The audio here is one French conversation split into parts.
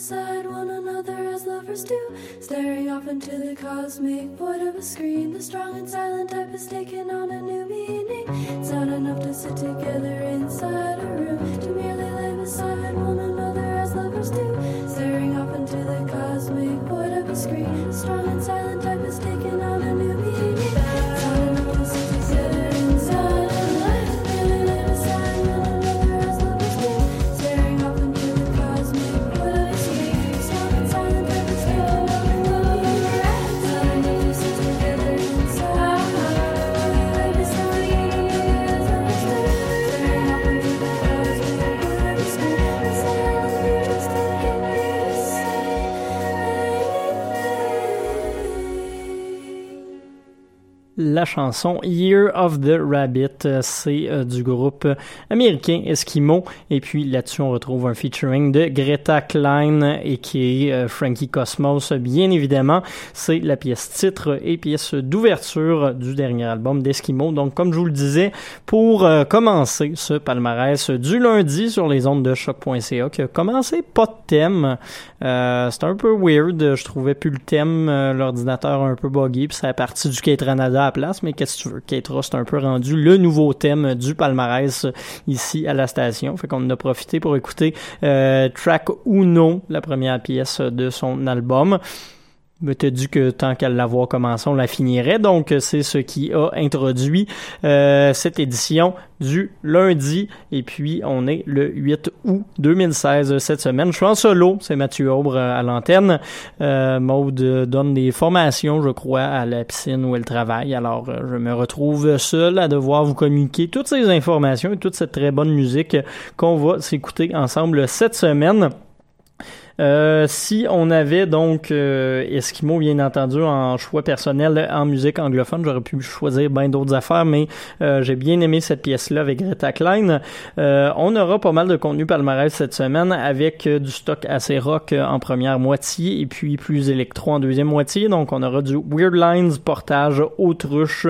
Beside one another as lovers do, staring off into the cosmic void of a screen. The strong and silent type has taken on a new meaning. It's not enough to sit together inside a room, to merely lay beside one another as lovers do, La chanson Year of the Rabbit, euh, c'est euh, du groupe américain Eskimo. Et puis là-dessus, on retrouve un featuring de Greta Klein et qui est euh, Frankie Cosmos, bien évidemment. C'est la pièce titre et pièce d'ouverture du dernier album d'Eskimo. Donc, comme je vous le disais, pour commencer ce palmarès du lundi sur les ondes de choc.ca, qui a commencé pas de thème. C'était un peu weird. Je trouvais plus le thème, l'ordinateur un peu buggy, puis c'est la partie du Kate Ranada à Mais qu'est-ce que tu veux? Kate Ross, un peu rendu le nouveau thème du palmarès euh, ici à la station. Fait qu'on en a profité pour écouter euh, Track Uno, la première pièce de son album me t'ai dit que tant qu'à l'avoir commencé, on la finirait. Donc, c'est ce qui a introduit euh, cette édition du lundi. Et puis, on est le 8 août 2016 cette semaine. Je suis en solo, c'est Mathieu Aubre euh, à l'antenne. Euh, Maude donne des formations, je crois, à la piscine où elle travaille. Alors, euh, je me retrouve seul à devoir vous communiquer toutes ces informations et toute cette très bonne musique qu'on va s'écouter ensemble cette semaine. Euh, si on avait donc euh, Eskimo, bien entendu, en choix personnel en musique anglophone, j'aurais pu choisir bien d'autres affaires, mais euh, j'ai bien aimé cette pièce-là avec Greta Klein. Euh, on aura pas mal de contenu palmarès cette semaine avec euh, du stock assez rock en première moitié et puis plus électro en deuxième moitié. Donc on aura du Weird Lines, Portage, Autruche,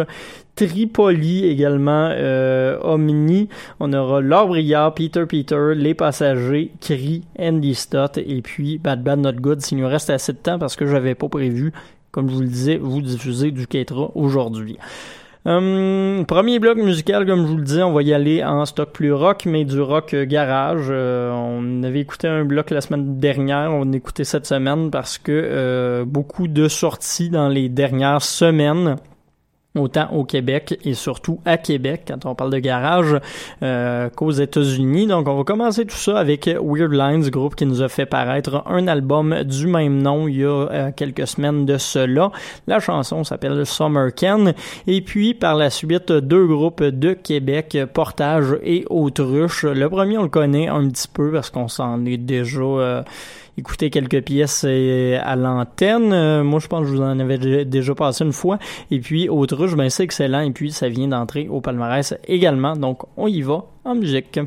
Tripoli également, euh, Omni. On aura Laure Briard, Peter Peter, Les Passagers, Cri, Andy Stott et puis Bad Bad Not Good s'il nous reste assez de temps parce que j'avais pas prévu, comme je vous le disais, vous diffuser du Ketra aujourd'hui. Hum, premier bloc musical, comme je vous le disais, on va y aller en stock plus rock, mais du rock euh, garage. Euh, on avait écouté un bloc la semaine dernière, on écouté cette semaine parce que euh, beaucoup de sorties dans les dernières semaines autant au Québec et surtout à Québec quand on parle de garage euh, qu'aux États-Unis. Donc on va commencer tout ça avec Weird Lines, groupe qui nous a fait paraître un album du même nom il y a euh, quelques semaines de cela. La chanson s'appelle Summer Ken et puis par la suite deux groupes de Québec, Portage et Autruche. Le premier on le connaît un petit peu parce qu'on s'en est déjà euh, écouté quelques pièces euh, à l'antenne. Euh, moi, je pense que je vous en avais dé- déjà passé une fois. Et puis, Autruche, ben, c'est excellent. Et puis, ça vient d'entrer au palmarès également. Donc, on y va en musique.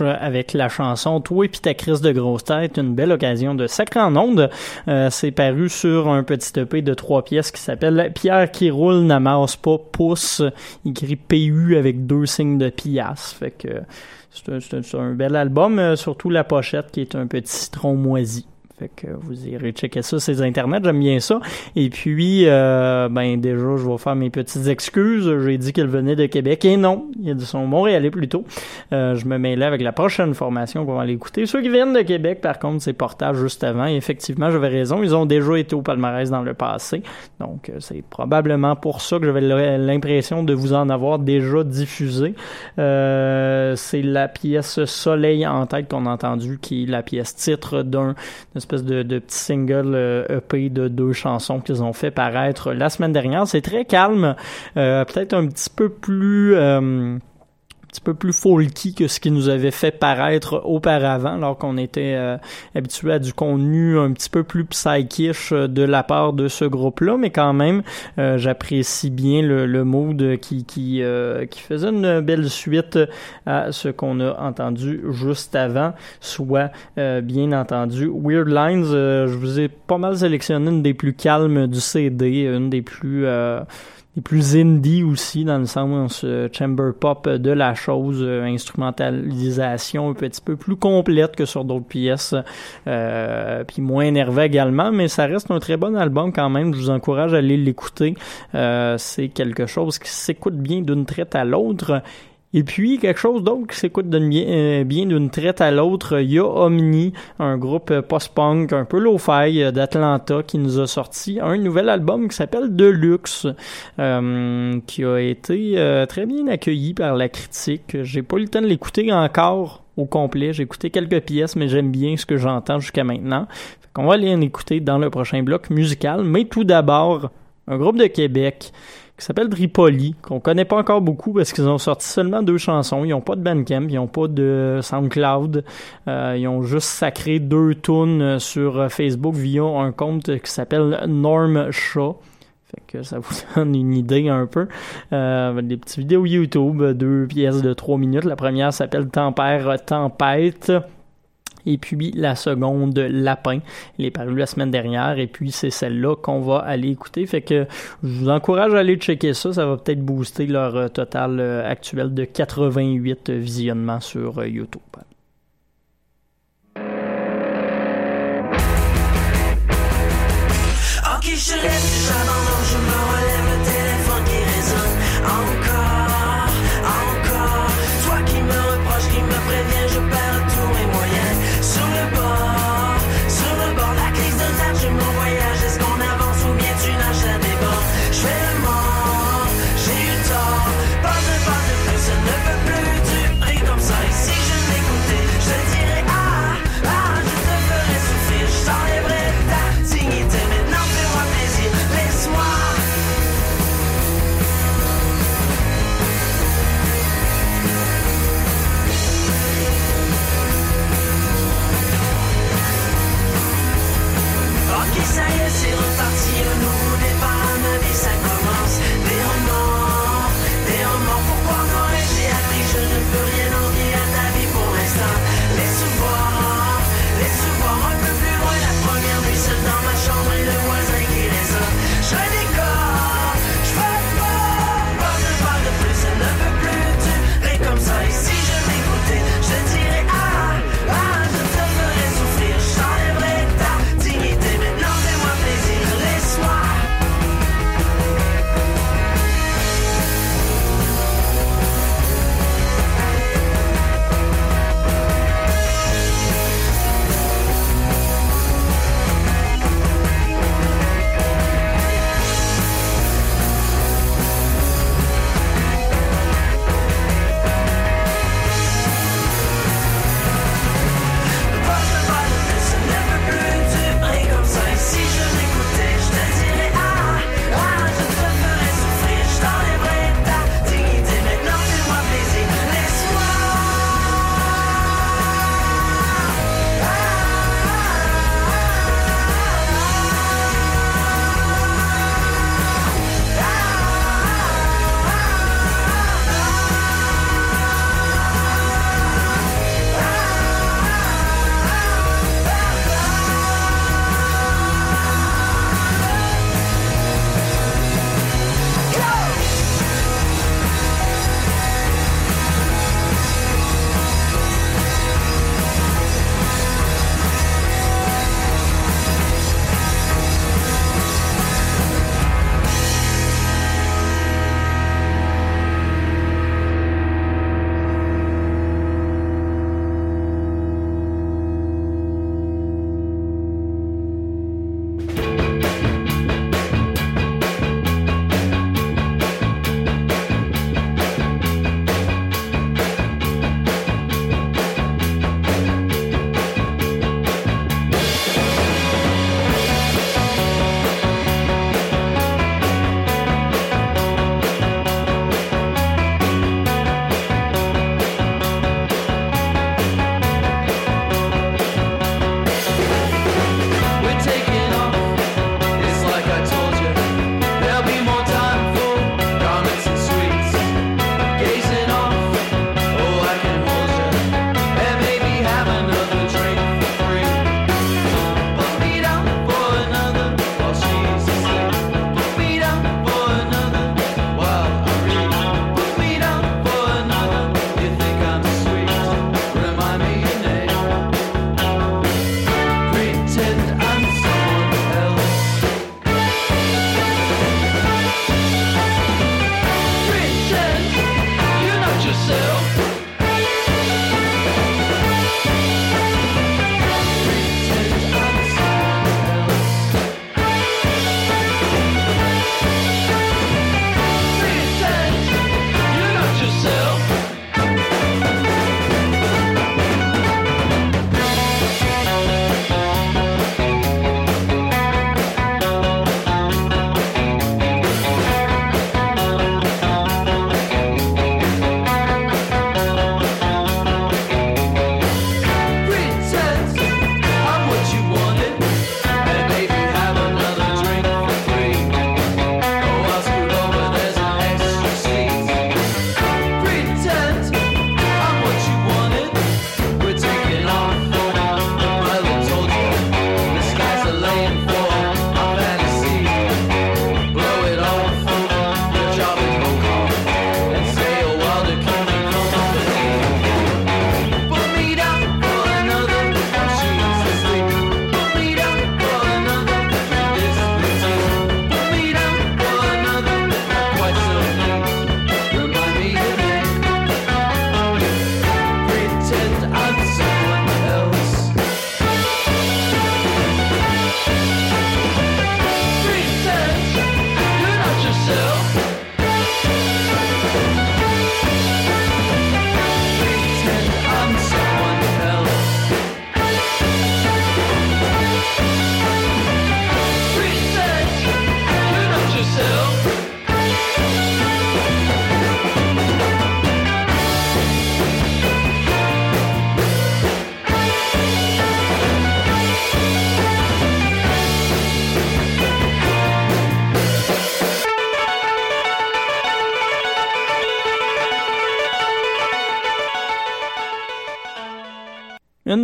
Avec la chanson Toi et puis ta crise de grosse tête, une belle occasion de sacrer en onde. Euh, c'est paru sur un petit EP de trois pièces qui s'appelle Pierre qui roule n'amasse pas pouce, écrit PU avec deux signes de pièce. Fait que c'est un, un bel album, euh, surtout la pochette qui est un petit citron moisi. Fait que vous irez checker ça les internets, j'aime bien ça. Et puis, euh, ben déjà, je vais faire mes petites excuses. J'ai dit qu'elle venait de Québec et non, il a dit son Montréalais plutôt. Euh, je me mêlais avec la prochaine formation va aller écouter. Ceux qui viennent de Québec, par contre, c'est portage juste avant. Effectivement, j'avais raison, ils ont déjà été au palmarès dans le passé. Donc, euh, c'est probablement pour ça que j'avais l'impression de vous en avoir déjà diffusé. Euh, c'est la pièce Soleil en tête qu'on a entendu, qui est la pièce titre d'un espèce de, de petit single euh, EP de deux chansons qu'ils ont fait paraître la semaine dernière. C'est très calme, euh, peut-être un petit peu plus euh, petit peu plus folky que ce qui nous avait fait paraître auparavant, alors qu'on était euh, habitué à du contenu un petit peu plus psychish euh, de la part de ce groupe-là, mais quand même, euh, j'apprécie bien le, le mood qui qui, euh, qui faisait une belle suite à ce qu'on a entendu juste avant, soit euh, bien entendu Weird Lines. euh, je vous ai pas mal sélectionné une des plus calmes du CD, une des plus euh, des plus indie aussi dans le sens euh, chamber pop de la chose, euh, instrumentalisation un petit peu plus complète que sur d'autres pièces, euh, puis moins énervé également, mais ça reste un très bon album quand même. Je vous encourage à aller l'écouter. Euh, c'est quelque chose qui s'écoute bien d'une traite à l'autre. Et puis, quelque chose d'autre qui s'écoute euh, bien d'une traite à l'autre, il y a Omni, un groupe euh, post-punk un peu low-fi euh, d'Atlanta qui nous a sorti un nouvel album qui s'appelle Deluxe, euh, qui a été très bien accueilli par la critique. J'ai pas eu le temps de l'écouter encore au complet. J'ai écouté quelques pièces, mais j'aime bien ce que j'entends jusqu'à maintenant. Fait qu'on va aller en écouter dans le prochain bloc musical. Mais tout d'abord, un groupe de Québec qui s'appelle Tripoli, qu'on connaît pas encore beaucoup parce qu'ils ont sorti seulement deux chansons. Ils n'ont pas de Bandcamp, ils n'ont pas de SoundCloud. Euh, ils ont juste sacré deux tunes sur Facebook via un compte qui s'appelle Norm Shaw. Fait que ça vous donne une idée un peu. Euh, des petites vidéos YouTube, deux pièces de trois minutes. La première s'appelle Tempère Tempête. Et puis la seconde, Lapin. Il est paru la semaine dernière. Et puis c'est celle-là qu'on va aller écouter. Fait que je vous encourage à aller checker ça. Ça va peut-être booster leur euh, total euh, actuel de 88 visionnements sur euh, YouTube.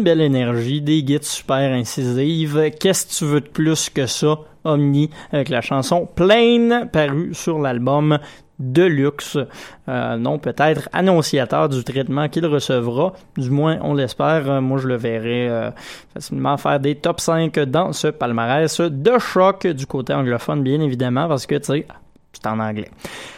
Belle énergie, des guides super incisives. Qu'est-ce que tu veux de plus que ça? Omni avec la chanson Plain parue sur l'album Deluxe, euh, non peut-être annonciateur du traitement qu'il recevra, du moins on l'espère, Euh, moi je le verrai euh, facilement faire des top 5 dans ce palmarès de choc du côté anglophone bien évidemment parce que tu sais, c'est en anglais.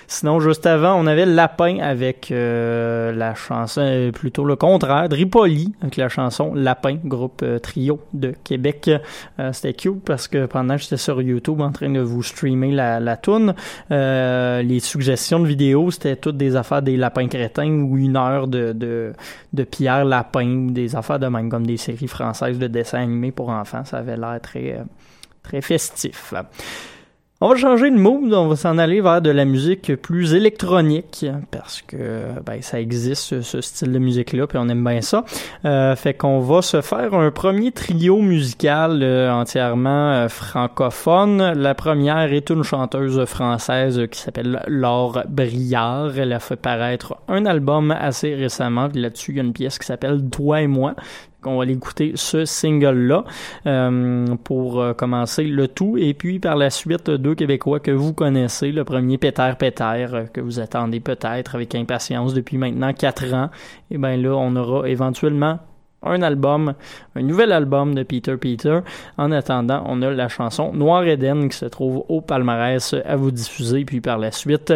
Sinon, juste avant, on avait Lapin avec euh, la chanson, euh, plutôt le contraire, Dripoli avec la chanson Lapin, groupe euh, trio de Québec. Euh, C'était cute parce que pendant que j'étais sur YouTube en train de vous streamer la, la toune, euh, les suggestions de vidéos, c'était toutes des affaires des lapins crétins ou une heure de, de, de Pierre Lapin ou des affaires de même comme des séries françaises de dessins animés pour enfants. Ça avait l'air très, très festif. On va changer de mood, on va s'en aller vers de la musique plus électronique parce que ben, ça existe ce, style de musique-là, puis on aime bien ça. Euh, fait qu'on va se faire un premier trio musical euh, entièrement euh, francophone. La première est une chanteuse française qui s'appelle Laure Briard. Elle a fait paraître un album assez récemment, là-dessus il y a une pièce qui s'appelle Toi et moi qu'on va aller écouter ce single-là euh, pour euh, commencer le tout. Et puis par la suite, deux Québécois que vous connaissez. Le premier, Péter Péter, euh, que vous attendez peut-être avec impatience depuis maintenant quatre ans. Et bien là, on aura éventuellement un album, un nouvel album de Peter Peter. En attendant, on a la chanson Noir Eden qui se trouve au palmarès à vous diffuser. Puis par la suite,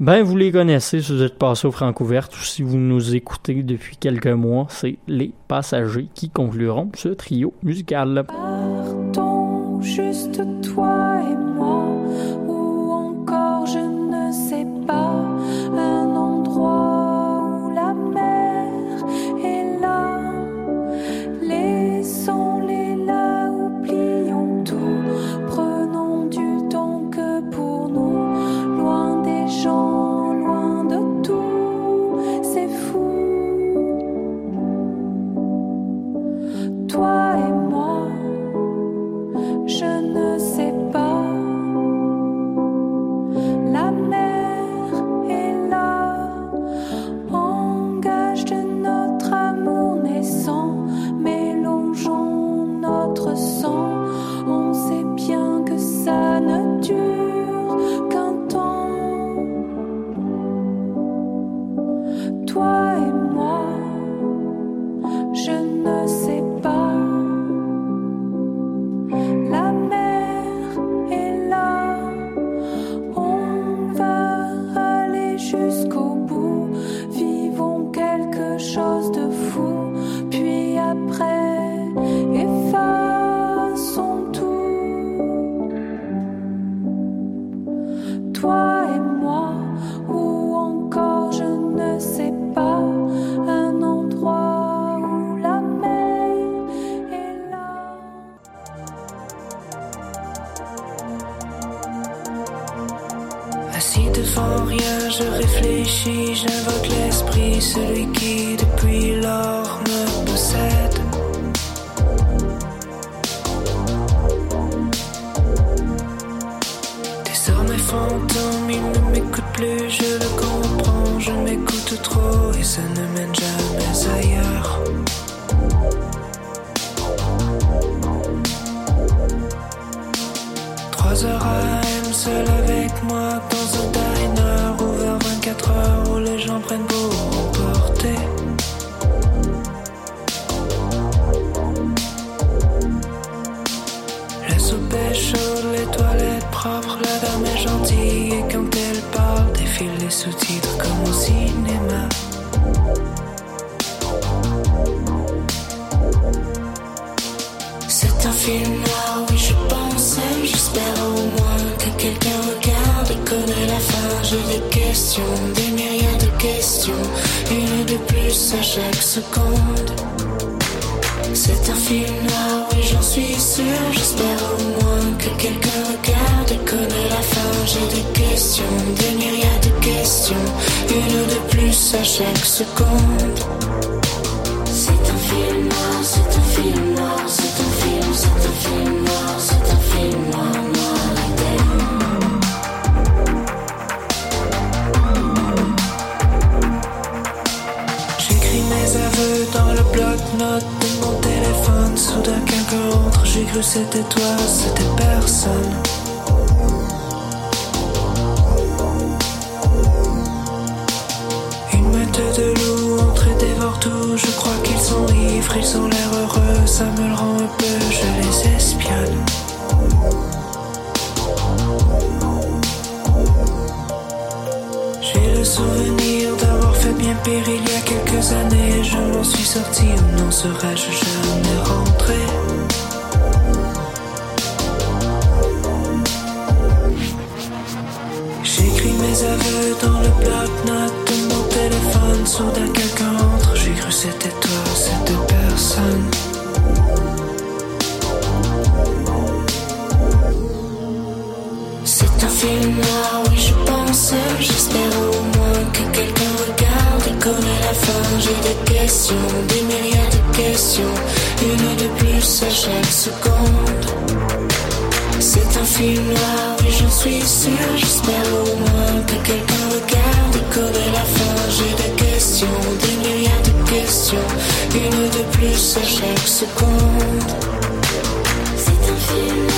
ben, vous les connaissez si vous êtes passé au Francouverte ou si vous nous écoutez depuis quelques mois, c'est les passagers qui concluront ce trio musical. Partons juste toi et moi, ou encore je ne sais pas, 怪梦，什么？J'ai des questions, des myriades de questions, une de plus à chaque seconde. C'est un film noir, oui j'en suis sûr, j'espère au moins que quelqu'un regarde et connaît la fin. J'ai des questions, des myriades de questions, une de plus à chaque seconde. C'est un film noir, c'est un film noir, c'est un film, c'est un film Bloc-notes de téléphone, soudain quelqu'un entre, j'ai cru c'était toi, c'était personne. Une meute de loups entre et dévore tout, je crois qu'ils sont ivres, ils ont l'air heureux, ça me le rend un peu, je les espionne. J'ai le souvenir fait bien pire il y a quelques années. Je m'en suis sorti n'en serais-je jamais rentré? J'écris mes aveux dans le bloc-notes de mon téléphone. Soudain quelqu'un entre, j'ai cru c'était J'ai des questions, des milliards de questions Une de plus à chaque seconde. C'est un film noir, oui j'en suis sûr J'espère au moins que quelqu'un regarde et connaît la fin J'ai des questions, des milliards de questions Une de plus à chaque seconde. C'est un film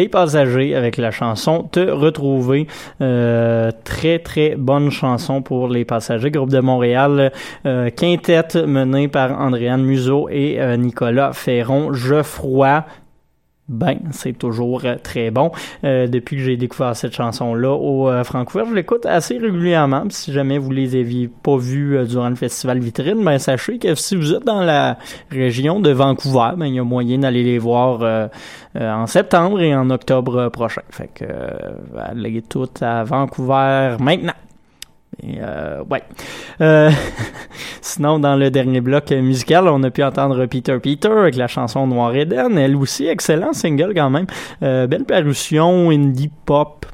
Les Passagers avec la chanson Te retrouver. Euh, très très bonne chanson pour Les Passagers. Groupe de Montréal, euh, quintette menée par Andréane Museau et euh, Nicolas Ferron. Geoffroy, ben, c'est toujours euh, très bon. Euh, depuis que j'ai découvert cette chanson-là au euh, Francfort, je l'écoute assez régulièrement. Si jamais vous les aviez pas vus euh, durant le festival Vitrine, ben sachez que si vous êtes dans la région de Vancouver, ben il y a moyen d'aller les voir euh, euh, en septembre et en octobre prochain. Fait que allez toutes à Vancouver maintenant. Et, euh, ouais. Euh, sinon, dans le dernier bloc musical, on a pu entendre Peter Peter avec la chanson Noir Eden. Elle aussi, excellent single quand même. Euh, belle parution, indie pop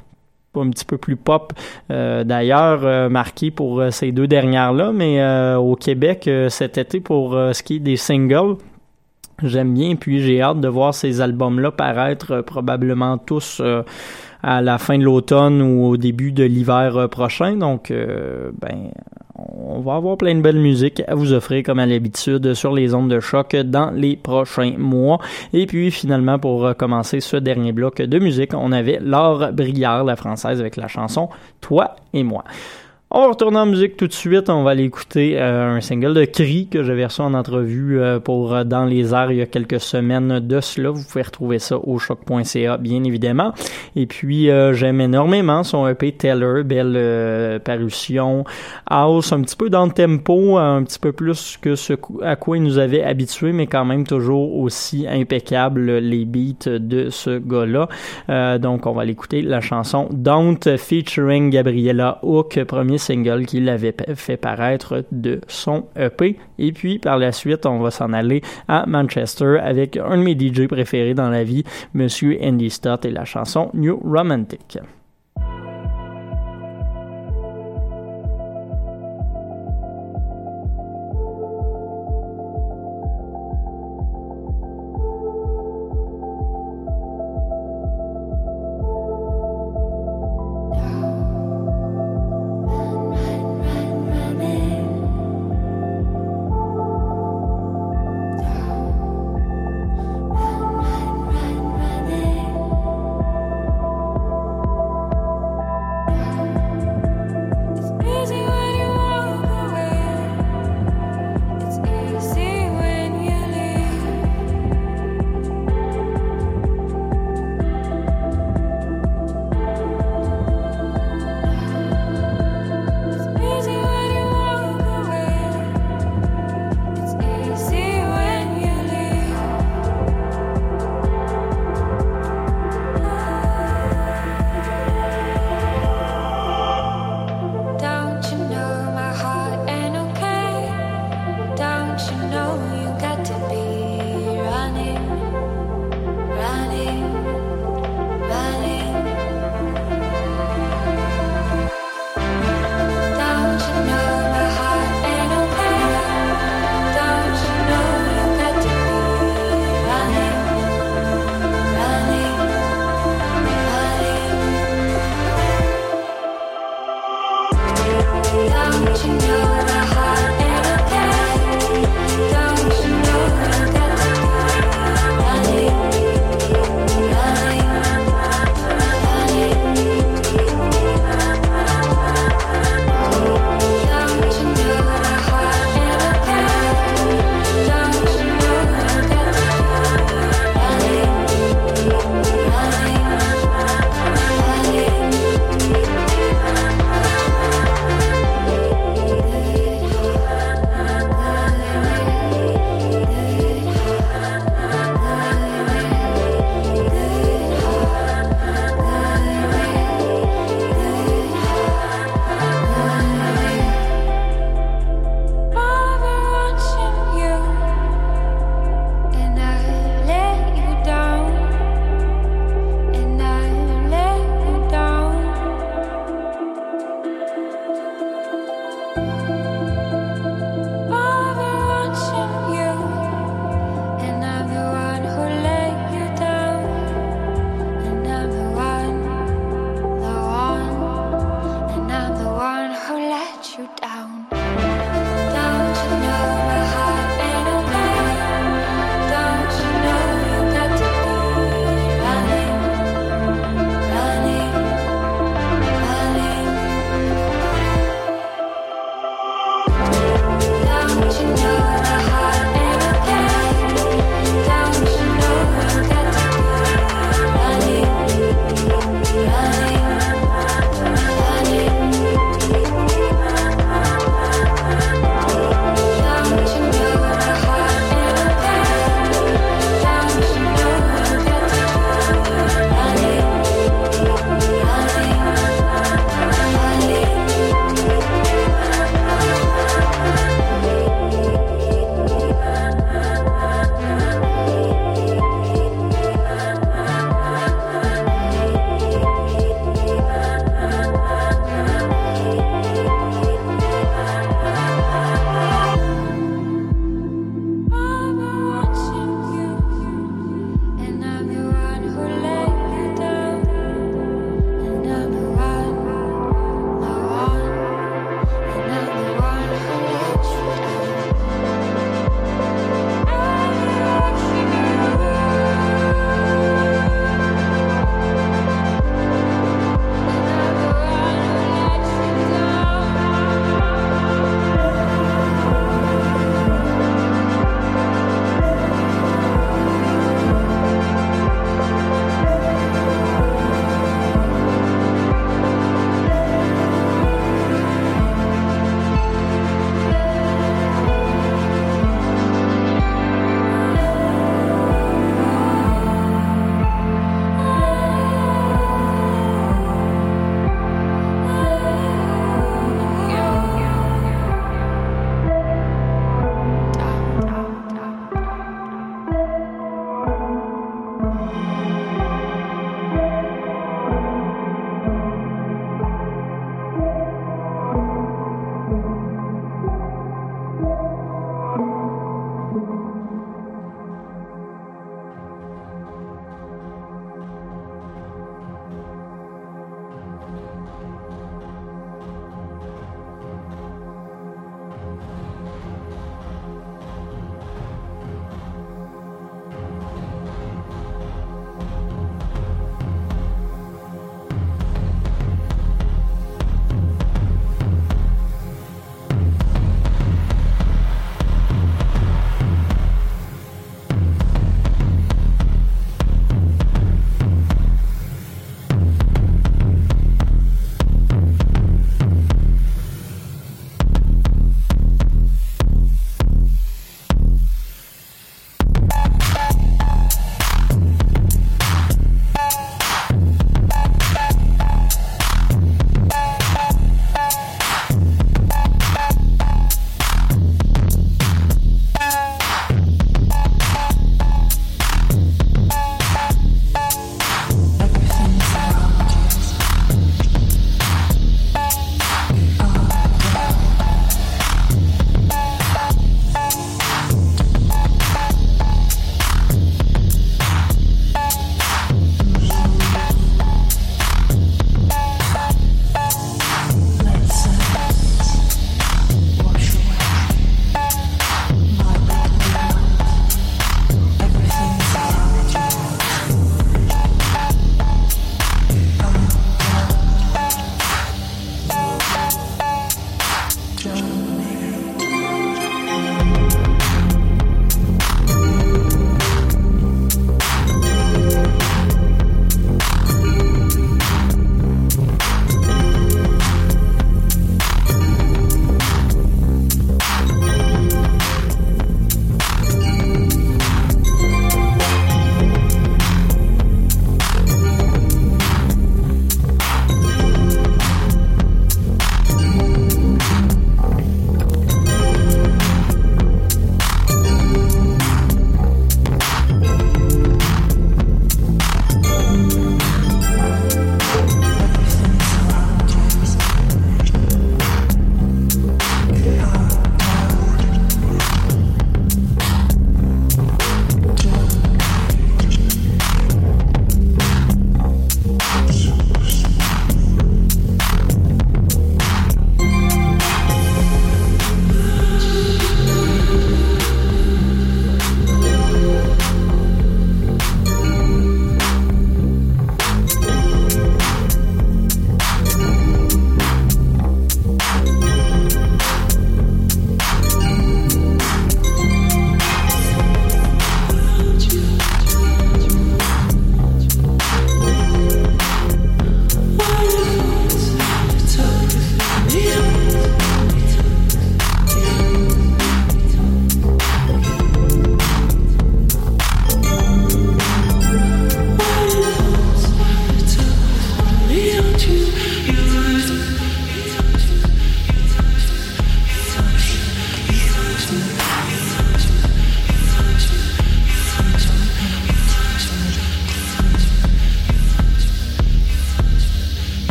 un petit peu plus pop euh, d'ailleurs euh, marqué pour euh, ces deux dernières là mais au Québec cet été pour ce qui est des singles j'aime bien puis j'ai hâte de voir ces albums là paraître probablement tous à la fin de l'automne ou au début de l'hiver euh, prochain donc euh, ben on va avoir plein de belles musiques à vous offrir comme à l'habitude sur les ondes de choc dans les prochains mois. Et puis finalement pour commencer ce dernier bloc de musique, on avait Laure Briard, la française, avec la chanson Toi et moi. On va retourner en musique tout de suite. On va aller écouter euh, un single de Cri que j'avais reçu en entrevue euh, pour euh, Dans les airs il y a quelques semaines de cela. Vous pouvez retrouver ça au choc.ca, bien évidemment. Et puis, j'aime énormément son EP Teller, belle parution. House, un petit peu dans le tempo, un petit peu plus que ce à quoi il nous avait habitué, mais quand même toujours aussi impeccable les beats de ce gars-là. Donc, on va l'écouter la chanson Don't featuring Gabriella Hook, premier single qu'il avait fait paraître de son EP. Et puis, par la suite, on va s'en aller à Manchester avec un de mes DJ préférés dans la vie, Monsieur Andy Stott et la chanson New Romantic.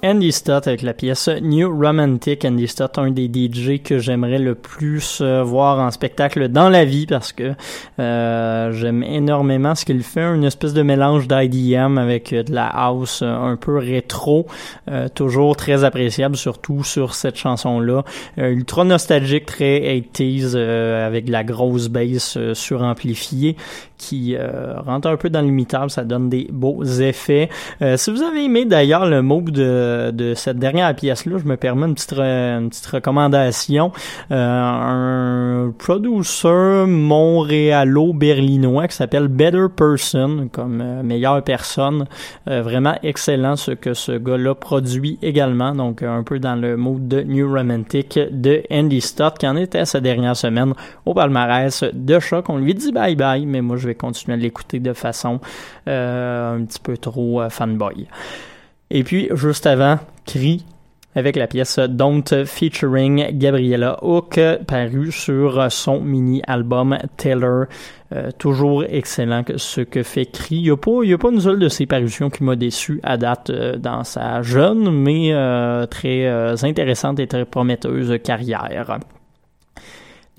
Andy Stott avec la pièce New Romantic. Andy Stott, un des DJ que j'aimerais le plus euh, voir en spectacle dans la vie parce que euh, j'aime énormément ce qu'il fait, une espèce de mélange d'IDM avec euh, de la house un peu rétro, toujours très appréciable, surtout sur cette chanson-là. Ultra nostalgique, très 80s avec la grosse bass suramplifiée qui rentre un peu dans l'imitable, ça donne des beaux effets. si vous avez aimé d'ailleurs le mot de, de cette dernière pièce-là, je me permets une petite, une petite recommandation. un producer montréalo-berlinois qui s'appelle Better Person, comme meilleure personne. vraiment excellent ce que ce gars-là produit également, donc un peu dans le mode de New Romantic de Andy Stott, qui en était sa dernière semaine au palmarès de choc. On lui dit bye bye, mais moi je vais continuer à l'écouter de façon euh, un petit peu trop euh, fanboy. Et puis, juste avant, Cri avec la pièce Don't featuring Gabriella Hook, paru sur son mini-album Taylor. Euh, toujours excellent ce que fait Cri. Il n'y a, a pas une seule de ses parutions qui m'a déçu à date dans sa jeune, mais très intéressante et très prometteuse carrière.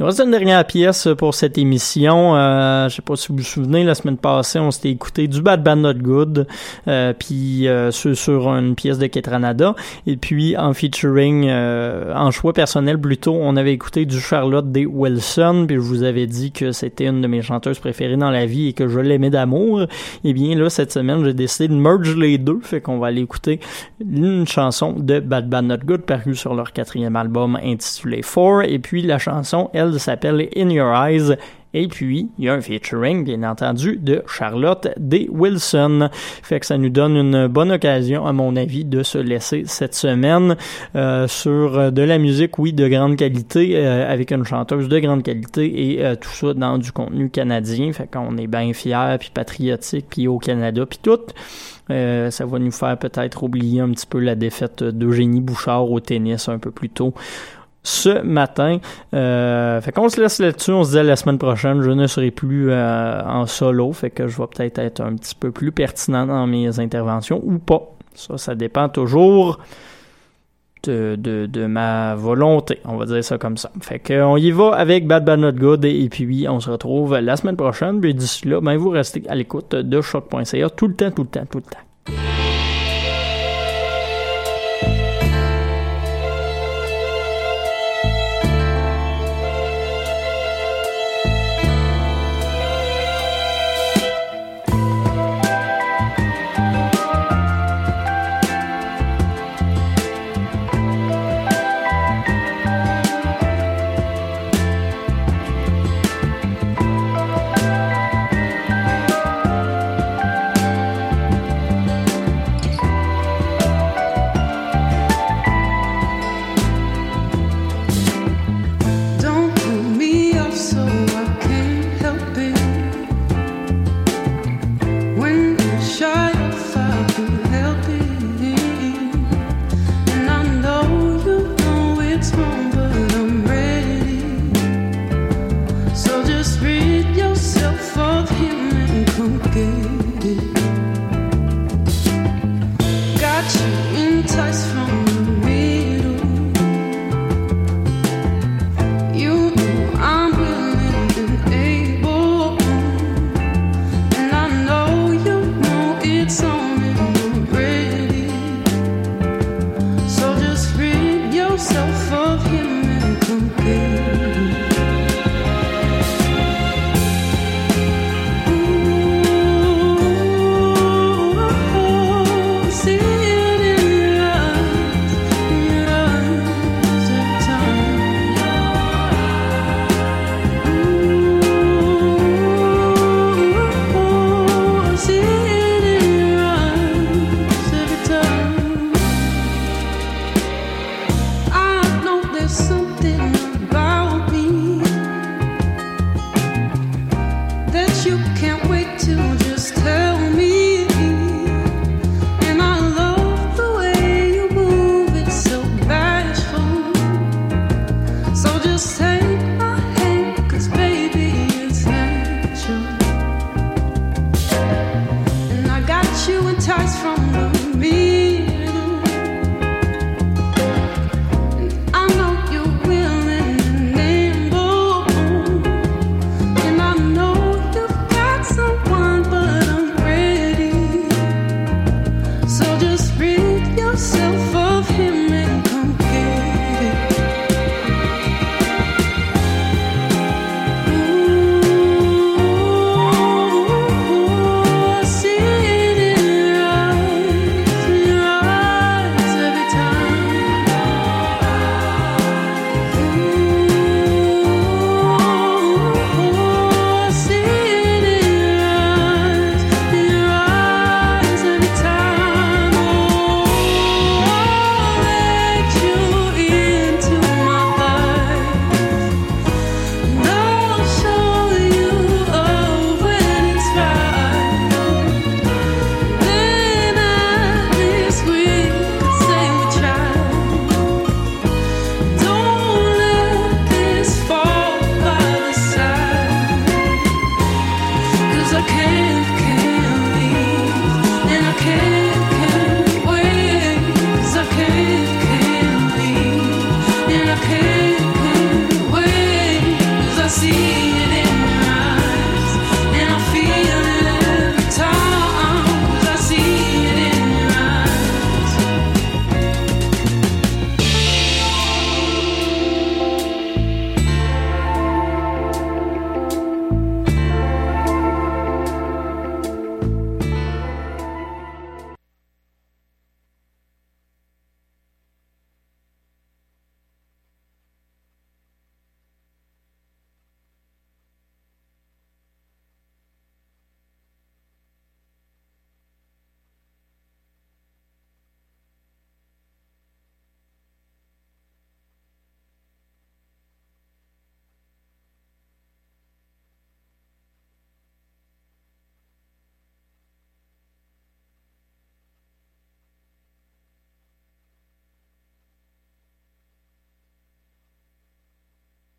Il reste une dernière pièce pour cette émission. Euh, je sais pas si vous vous souvenez, la semaine passée, on s'était écouté du Bad Bad Not Good, euh, puis euh, sur, sur, une pièce de Ketranada. Et puis en featuring, euh, en choix personnel plutôt, on avait écouté du Charlotte D. Wilson, puis je vous avais dit que c'était une de mes chanteuses préférées dans la vie et que je l'aimais d'amour. Et eh bien là, cette semaine, j'ai décidé de merge les deux, fait qu'on va aller écouter une chanson de Bad Bad Not Good parue sur leur quatrième album intitulé Four, et puis la chanson, elle, s'appelle In Your Eyes. Et puis, il y a un featuring, bien entendu, de Charlotte D. Wilson. Fait que ça nous donne une bonne occasion, à mon avis, de se laisser cette semaine euh, sur de la musique, oui, de grande qualité, euh, avec une chanteuse de grande qualité et euh, tout ça dans du contenu canadien. Fait qu'on est bien fiers, puis patriotique, puis au Canada, puis tout. Euh, ça va nous faire peut-être oublier un petit peu la défaite d'Eugénie Bouchard au tennis un peu plus tôt ce matin. Euh, fait qu'on se laisse là-dessus. On se dit à la semaine prochaine, je ne serai plus euh, en solo. Fait que je vais peut-être être un petit peu plus pertinent dans mes interventions ou pas. Ça, ça dépend toujours de, ma volonté. On va dire ça comme ça. Fait qu'on y va avec Bad Bad Not Good et, et puis on se retrouve la semaine prochaine. Puis d'ici là, ben vous restez à l'écoute de choc.ca tout le temps, tout le temps, tout le temps.